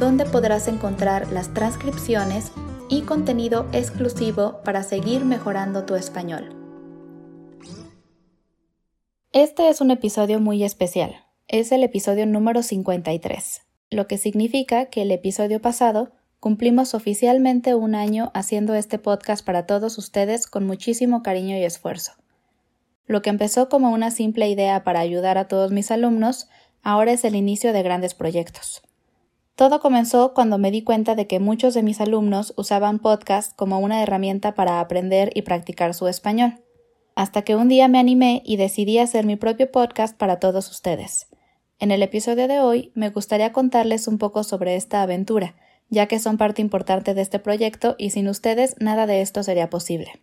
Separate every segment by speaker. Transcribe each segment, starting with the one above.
Speaker 1: donde podrás encontrar las transcripciones y contenido exclusivo para seguir mejorando tu español. Este es un episodio muy especial. Es el episodio número 53, lo que significa que el episodio pasado cumplimos oficialmente un año haciendo este podcast para todos ustedes con muchísimo cariño y esfuerzo. Lo que empezó como una simple idea para ayudar a todos mis alumnos, ahora es el inicio de grandes proyectos. Todo comenzó cuando me di cuenta de que muchos de mis alumnos usaban podcast como una herramienta para aprender y practicar su español, hasta que un día me animé y decidí hacer mi propio podcast para todos ustedes. En el episodio de hoy me gustaría contarles un poco sobre esta aventura, ya que son parte importante de este proyecto y sin ustedes nada de esto sería posible.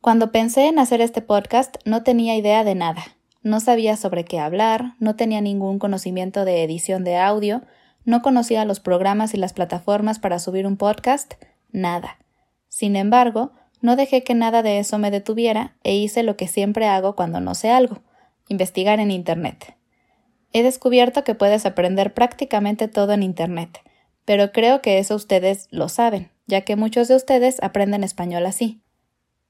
Speaker 1: Cuando pensé en hacer este podcast no tenía idea de nada. No sabía sobre qué hablar, no tenía ningún conocimiento de edición de audio, no conocía los programas y las plataformas para subir un podcast, nada. Sin embargo, no dejé que nada de eso me detuviera e hice lo que siempre hago cuando no sé algo, investigar en Internet. He descubierto que puedes aprender prácticamente todo en Internet, pero creo que eso ustedes lo saben, ya que muchos de ustedes aprenden español así.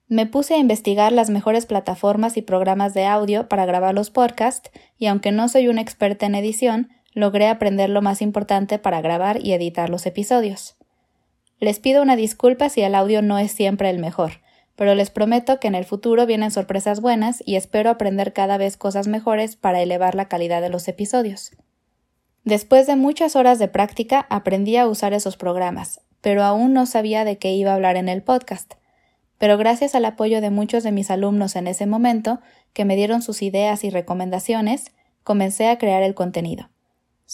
Speaker 1: Me puse a investigar las mejores plataformas y programas de audio para grabar los podcasts y aunque no soy una experta en edición, logré aprender lo más importante para grabar y editar los episodios. Les pido una disculpa si el audio no es siempre el mejor, pero les prometo que en el futuro vienen sorpresas buenas y espero aprender cada vez cosas mejores para elevar la calidad de los episodios. Después de muchas horas de práctica aprendí a usar esos programas, pero aún no sabía de qué iba a hablar en el podcast. Pero gracias al apoyo de muchos de mis alumnos en ese momento, que me dieron sus ideas y recomendaciones, comencé a crear el contenido.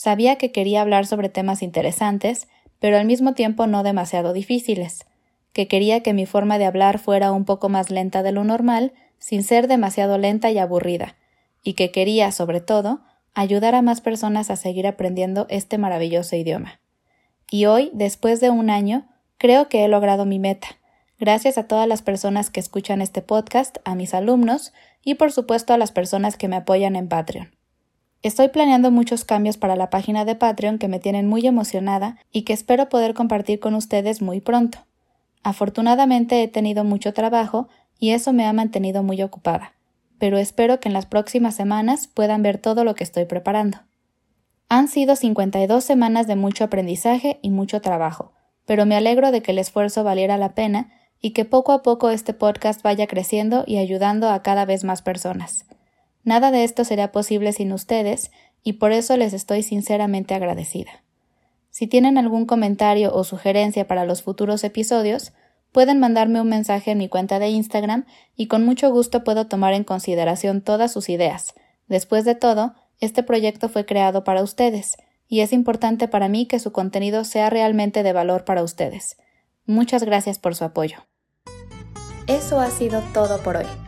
Speaker 1: Sabía que quería hablar sobre temas interesantes, pero al mismo tiempo no demasiado difíciles, que quería que mi forma de hablar fuera un poco más lenta de lo normal, sin ser demasiado lenta y aburrida, y que quería, sobre todo, ayudar a más personas a seguir aprendiendo este maravilloso idioma. Y hoy, después de un año, creo que he logrado mi meta, gracias a todas las personas que escuchan este podcast, a mis alumnos y por supuesto a las personas que me apoyan en Patreon. Estoy planeando muchos cambios para la página de Patreon que me tienen muy emocionada y que espero poder compartir con ustedes muy pronto. Afortunadamente he tenido mucho trabajo y eso me ha mantenido muy ocupada, pero espero que en las próximas semanas puedan ver todo lo que estoy preparando. Han sido 52 semanas de mucho aprendizaje y mucho trabajo, pero me alegro de que el esfuerzo valiera la pena y que poco a poco este podcast vaya creciendo y ayudando a cada vez más personas. Nada de esto sería posible sin ustedes y por eso les estoy sinceramente agradecida. Si tienen algún comentario o sugerencia para los futuros episodios, pueden mandarme un mensaje en mi cuenta de Instagram y con mucho gusto puedo tomar en consideración todas sus ideas. Después de todo, este proyecto fue creado para ustedes, y es importante para mí que su contenido sea realmente de valor para ustedes. Muchas gracias por su apoyo. Eso ha sido todo por hoy.